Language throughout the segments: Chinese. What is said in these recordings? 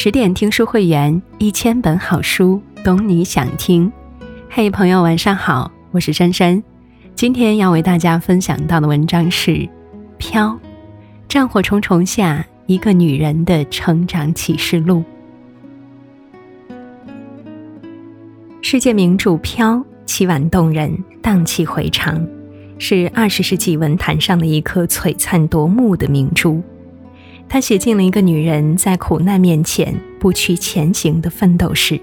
十点听书会员，一千本好书，懂你想听。嘿，朋友，晚上好，我是珊珊。今天要为大家分享到的文章是《飘》，战火重重下，一个女人的成长启示录。世界名著《飘》凄婉动人，荡气回肠，是二十世纪文坛上的一颗璀璨夺目的明珠。他写尽了一个女人在苦难面前不屈前行的奋斗史，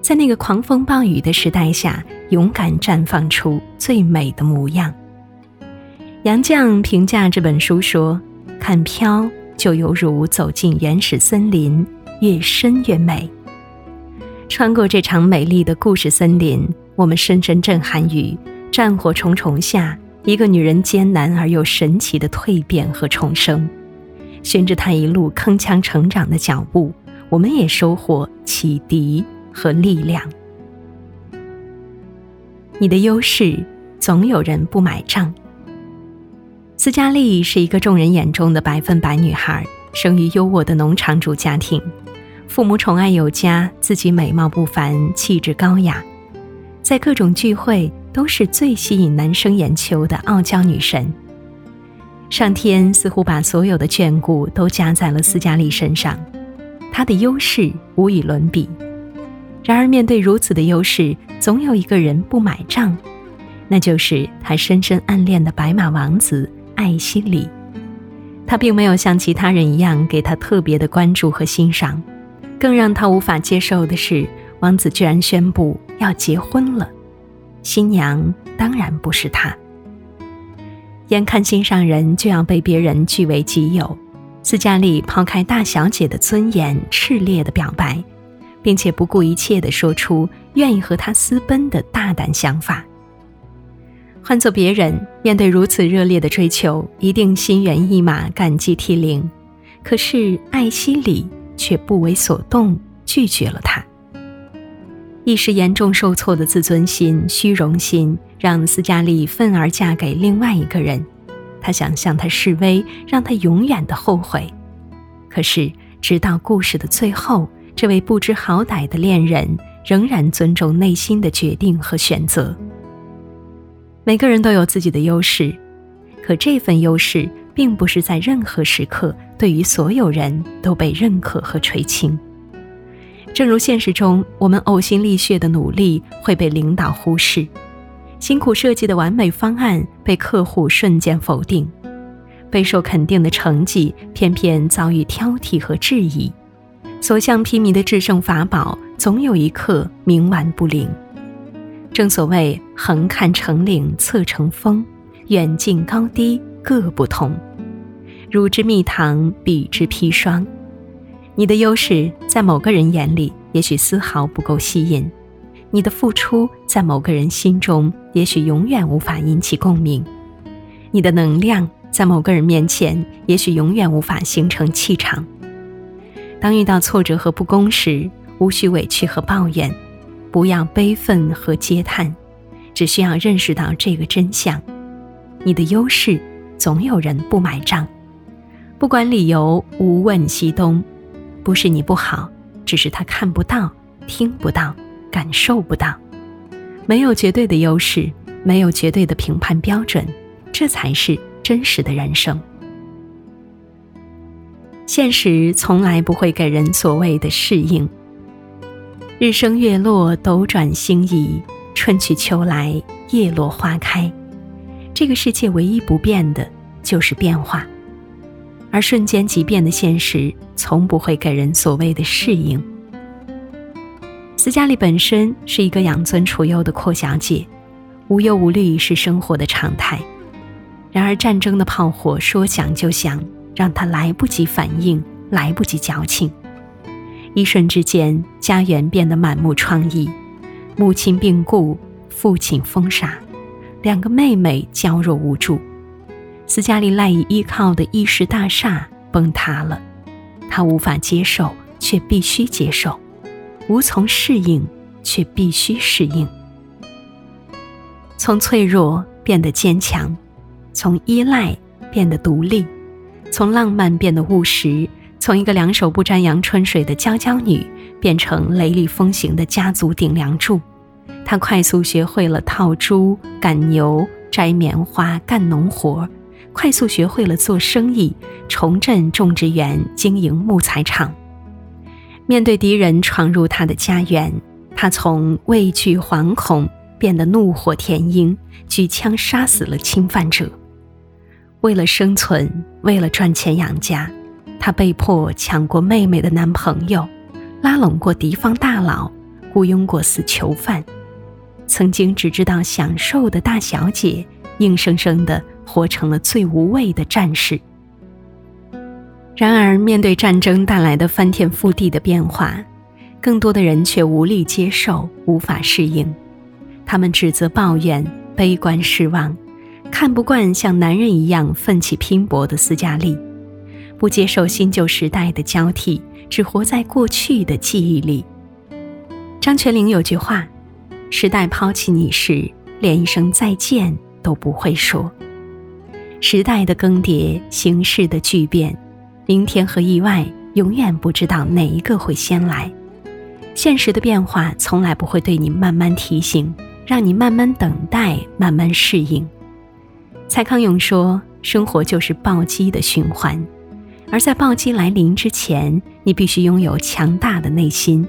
在那个狂风暴雨的时代下，勇敢绽放出最美的模样。杨绛评价这本书说：“看飘，就犹如走进原始森林，越深越美。穿过这场美丽的故事森林，我们深深震撼于战火重重下一个女人艰难而又神奇的蜕变和重生。”循着他一路铿锵成长的脚步，我们也收获启迪和力量。你的优势总有人不买账。斯嘉丽是一个众人眼中的百分百女孩，生于优渥的农场主家庭，父母宠爱有加，自己美貌不凡，气质高雅，在各种聚会都是最吸引男生眼球的傲娇女神。上天似乎把所有的眷顾都加在了斯嘉丽身上，她的优势无与伦比。然而，面对如此的优势，总有一个人不买账，那就是她深深暗恋的白马王子艾希里。他并没有像其他人一样给她特别的关注和欣赏，更让他无法接受的是，王子居然宣布要结婚了，新娘当然不是他。眼看心上人就要被别人据为己有，斯嘉丽抛开大小姐的尊严，炽烈的表白，并且不顾一切的说出愿意和他私奔的大胆想法。换做别人，面对如此热烈的追求，一定心猿意马、感激涕零。可是艾希里却不为所动，拒绝了他。一时严重受挫的自尊心、虚荣心。让斯嘉丽愤而嫁给另外一个人，她想向他示威，让他永远的后悔。可是，直到故事的最后，这位不知好歹的恋人仍然尊重内心的决定和选择。每个人都有自己的优势，可这份优势并不是在任何时刻对于所有人都被认可和垂青。正如现实中，我们呕心沥血的努力会被领导忽视。辛苦设计的完美方案被客户瞬间否定，备受肯定的成绩偏偏遭遇挑剔和质疑，所向披靡的制胜法宝总有一刻冥顽不灵。正所谓横看成岭侧成峰，远近高低各不同。汝之蜜糖，彼之砒霜。你的优势在某个人眼里也许丝毫不够吸引。你的付出在某个人心中，也许永远无法引起共鸣；你的能量在某个人面前，也许永远无法形成气场。当遇到挫折和不公时，无需委屈和抱怨，不要悲愤和嗟叹，只需要认识到这个真相：你的优势总有人不买账。不管理由，无问西东，不是你不好，只是他看不到，听不到。感受不到，没有绝对的优势，没有绝对的评判标准，这才是真实的人生。现实从来不会给人所谓的适应。日升月落，斗转星移，春去秋来，叶落花开。这个世界唯一不变的就是变化，而瞬间即变的现实，从不会给人所谓的适应。斯嘉丽本身是一个养尊处优的阔小姐，无忧无虑是生活的常态。然而，战争的炮火说响就响，让她来不及反应，来不及矫情。一瞬之间，家园变得满目疮痍，母亲病故，父亲疯傻，两个妹妹娇弱无助。斯嘉丽赖以依靠的意识大厦崩塌了，她无法接受，却必须接受。无从适应，却必须适应。从脆弱变得坚强，从依赖变得独立，从浪漫变得务实，从一个两手不沾阳春水的娇娇女，变成雷厉风行的家族顶梁柱。她快速学会了套猪、赶牛、摘棉花、干农活，快速学会了做生意，重振种植园、经营木材厂。面对敌人闯入他的家园，他从畏惧惶恐变得怒火填膺，举枪杀死了侵犯者。为了生存，为了赚钱养家。他被迫抢过妹妹的男朋友，拉拢过敌方大佬，雇佣过死囚犯。曾经只知道享受的大小姐，硬生生的活成了最无畏的战士。然而，面对战争带来的翻天覆地的变化，更多的人却无力接受，无法适应。他们指责、抱怨、悲观、失望，看不惯像男人一样奋起拼搏的斯嘉丽。不接受新旧时代的交替，只活在过去的记忆里。张泉灵有句话：“时代抛弃你时，连一声再见都不会说。”时代的更迭，形势的巨变，明天和意外永远不知道哪一个会先来。现实的变化从来不会对你慢慢提醒，让你慢慢等待，慢慢适应。蔡康永说：“生活就是暴击的循环。”而在暴击来临之前，你必须拥有强大的内心。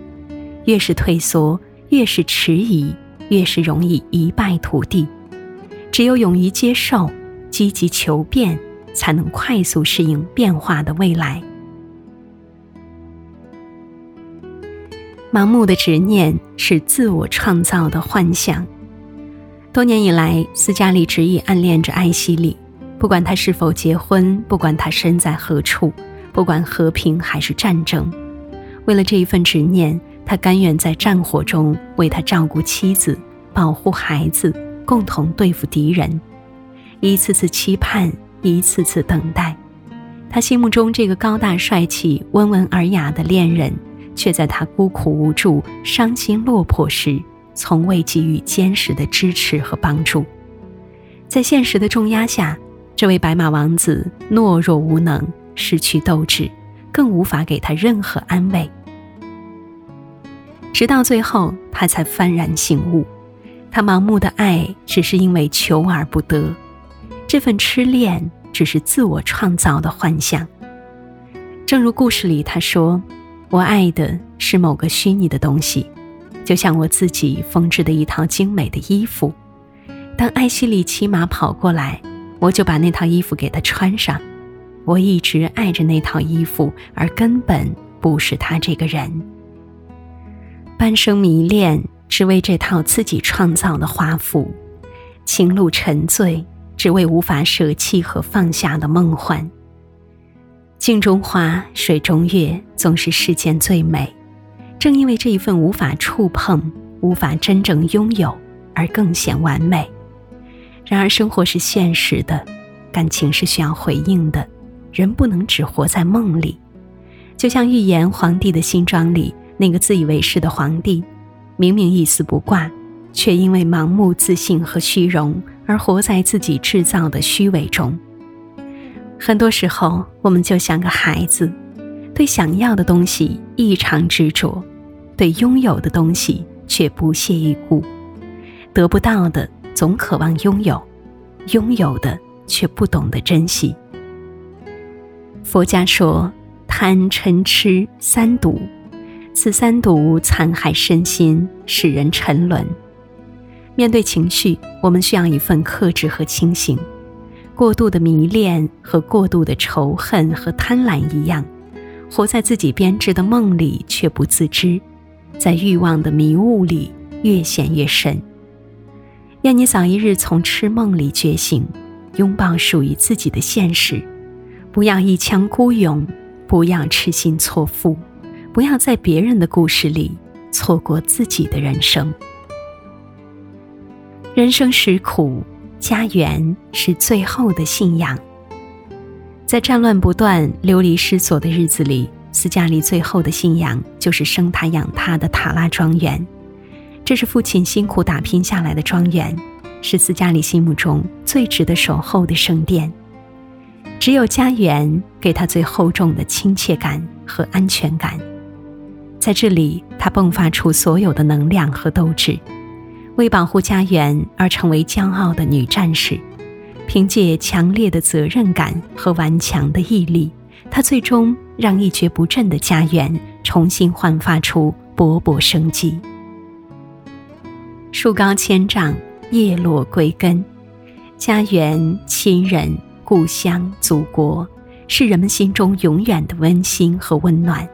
越是退缩，越是迟疑，越是容易一败涂地。只有勇于接受、积极求变，才能快速适应变化的未来。盲目的执念是自我创造的幻想。多年以来，斯嘉丽执意暗恋着艾希里。不管他是否结婚，不管他身在何处，不管和平还是战争，为了这一份执念，他甘愿在战火中为他照顾妻子、保护孩子，共同对付敌人。一次次期盼，一次次等待，他心目中这个高大帅气、温文尔雅的恋人，却在他孤苦无助、伤心落魄时，从未给予坚实的支持和帮助。在现实的重压下。这位白马王子懦弱无能，失去斗志，更无法给他任何安慰。直到最后，他才幡然醒悟：他盲目的爱只是因为求而不得，这份痴恋只是自我创造的幻象。正如故事里他说：“我爱的是某个虚拟的东西，就像我自己缝制的一套精美的衣服。当艾希里骑马跑过来。”我就把那套衣服给他穿上，我一直爱着那套衣服，而根本不是他这个人。半生迷恋，只为这套自己创造的华服；情路沉醉，只为无法舍弃和放下的梦幻。镜中花，水中月，总是世间最美。正因为这一份无法触碰、无法真正拥有，而更显完美。然而，生活是现实的，感情是需要回应的，人不能只活在梦里。就像预言《皇帝的新装》里那个自以为是的皇帝，明明一丝不挂，却因为盲目自信和虚荣而活在自己制造的虚伪中。很多时候，我们就像个孩子，对想要的东西异常执着，对拥有的东西却不屑一顾，得不到的。总渴望拥有，拥有的却不懂得珍惜。佛家说，贪嗔痴三毒，此三毒残害身心，使人沉沦。面对情绪，我们需要一份克制和清醒。过度的迷恋和过度的仇恨和贪婪一样，活在自己编织的梦里却不自知，在欲望的迷雾里越陷越深。愿你早一日从痴梦里觉醒，拥抱属于自己的现实，不要一腔孤勇，不要痴心错付，不要在别人的故事里错过自己的人生。人生实苦，家园是最后的信仰。在战乱不断、流离失所的日子里，斯嘉丽最后的信仰就是生他养他的塔拉庄园。这是父亲辛苦打拼下来的庄园，是斯嘉丽心目中最值得守候的圣殿。只有家园给他最厚重的亲切感和安全感。在这里，他迸发出所有的能量和斗志，为保护家园而成为骄傲的女战士。凭借强烈的责任感和顽强的毅力，她最终让一蹶不振的家园重新焕发出勃勃生机。树高千丈，叶落归根，家园、亲人。故乡、祖国，是人们心中永远的温馨和温暖。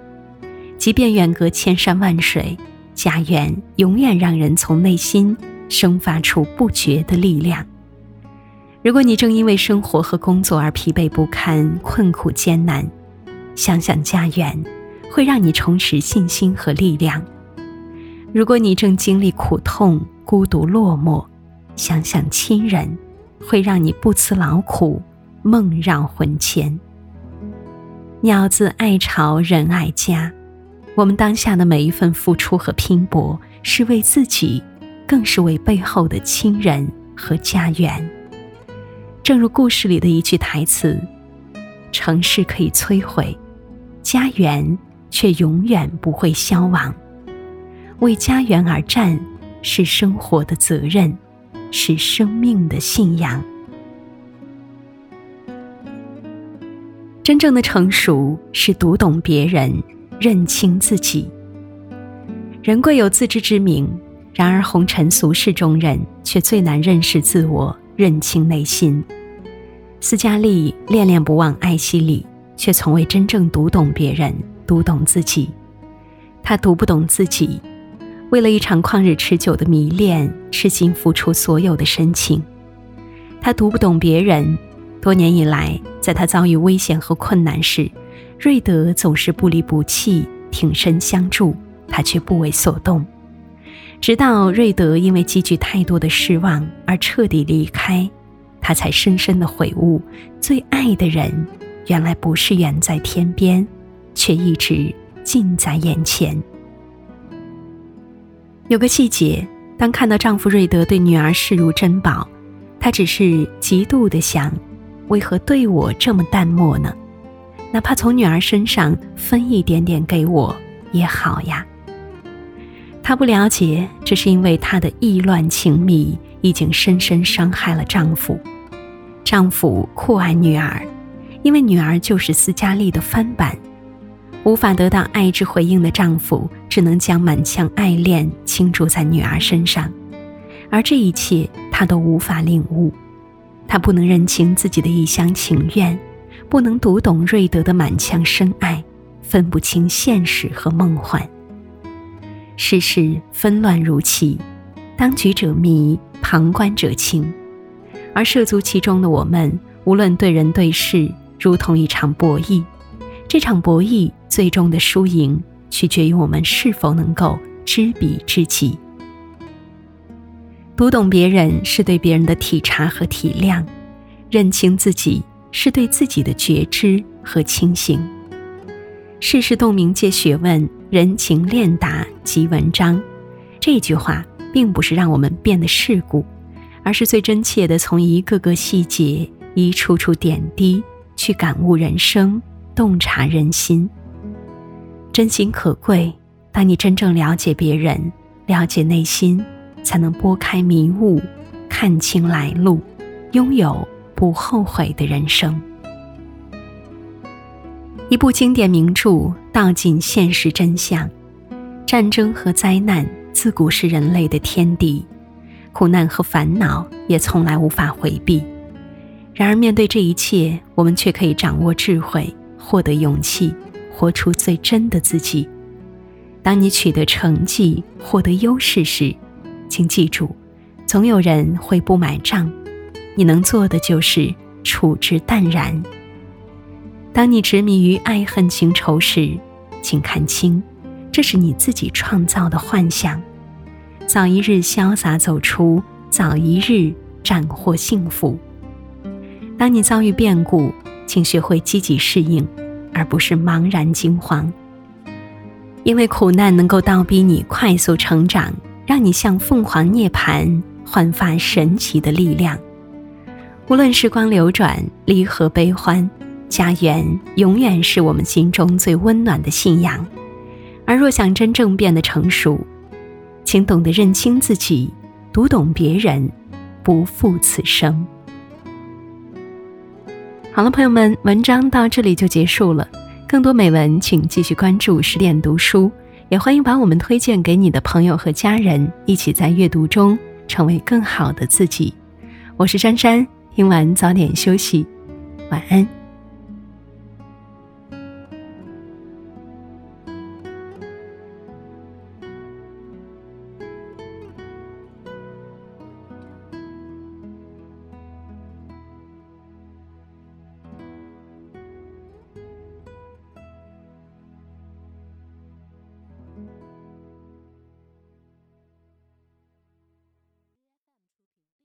即便远隔千山万水，家园永远让人从内心生发出不绝的力量。如果你正因为生活和工作而疲惫不堪、困苦艰难，想想家园，会让你重拾信心和力量。如果你正经历苦痛、孤独落寞，想想亲人，会让你不辞劳苦。梦绕魂牵。鸟自爱巢，人爱家。我们当下的每一份付出和拼搏，是为自己，更是为背后的亲人和家园。正如故事里的一句台词：“城市可以摧毁，家园却永远不会消亡。”为家园而战，是生活的责任，是生命的信仰。真正的成熟是读懂别人，认清自己。人贵有自知之明，然而红尘俗世中人却最难认识自我，认清内心。斯嘉丽恋恋不忘艾希里，却从未真正读懂别人，读懂自己。他读不懂自己，为了一场旷日持久的迷恋，痴心付出所有的深情。他读不懂别人。多年以来，在他遭遇危险和困难时，瑞德总是不离不弃，挺身相助，他却不为所动。直到瑞德因为积聚太多的失望而彻底离开，他才深深的悔悟：最爱的人，原来不是远在天边，却一直近在眼前。有个细节，当看到丈夫瑞德对女儿视如珍宝，她只是嫉妒的想。为何对我这么淡漠呢？哪怕从女儿身上分一点点给我也好呀。她不了解，这是因为她的意乱情迷已经深深伤害了丈夫。丈夫酷爱女儿，因为女儿就是斯嘉丽的翻版。无法得到爱之回应的丈夫，只能将满腔爱恋倾注在女儿身上，而这一切他都无法领悟。他不能认清自己的一厢情愿，不能读懂瑞德的满腔深爱，分不清现实和梦幻。世事纷乱如棋，当局者迷，旁观者清。而涉足其中的我们，无论对人对事，如同一场博弈。这场博弈最终的输赢，取决于我们是否能够知彼知己。读懂别人是对别人的体察和体谅，认清自己是对自己的觉知和清醒。世事洞明皆学问，人情练达即文章。这句话并不是让我们变得世故，而是最真切的从一个个细节、一处处点滴去感悟人生，洞察人心。真心可贵，当你真正了解别人，了解内心。才能拨开迷雾，看清来路，拥有不后悔的人生。一部经典名著道尽现实真相：战争和灾难自古是人类的天敌，苦难和烦恼也从来无法回避。然而，面对这一切，我们却可以掌握智慧，获得勇气，活出最真的自己。当你取得成绩，获得优势时，请记住，总有人会不买账，你能做的就是处之淡然。当你执迷于爱恨情仇时，请看清，这是你自己创造的幻想。早一日潇洒走出，早一日斩获幸福。当你遭遇变故，请学会积极适应，而不是茫然惊慌。因为苦难能够倒逼你快速成长。让你像凤凰涅槃，焕发神奇的力量。无论时光流转，离合悲欢，家园永远是我们心中最温暖的信仰。而若想真正变得成熟，请懂得认清自己，读懂别人，不负此生。好了，朋友们，文章到这里就结束了。更多美文，请继续关注十点读书，也欢迎把我们推荐给你的朋友和家人，一起在阅读中成为更好的自己。我是珊珊。听完早点休息，晚安。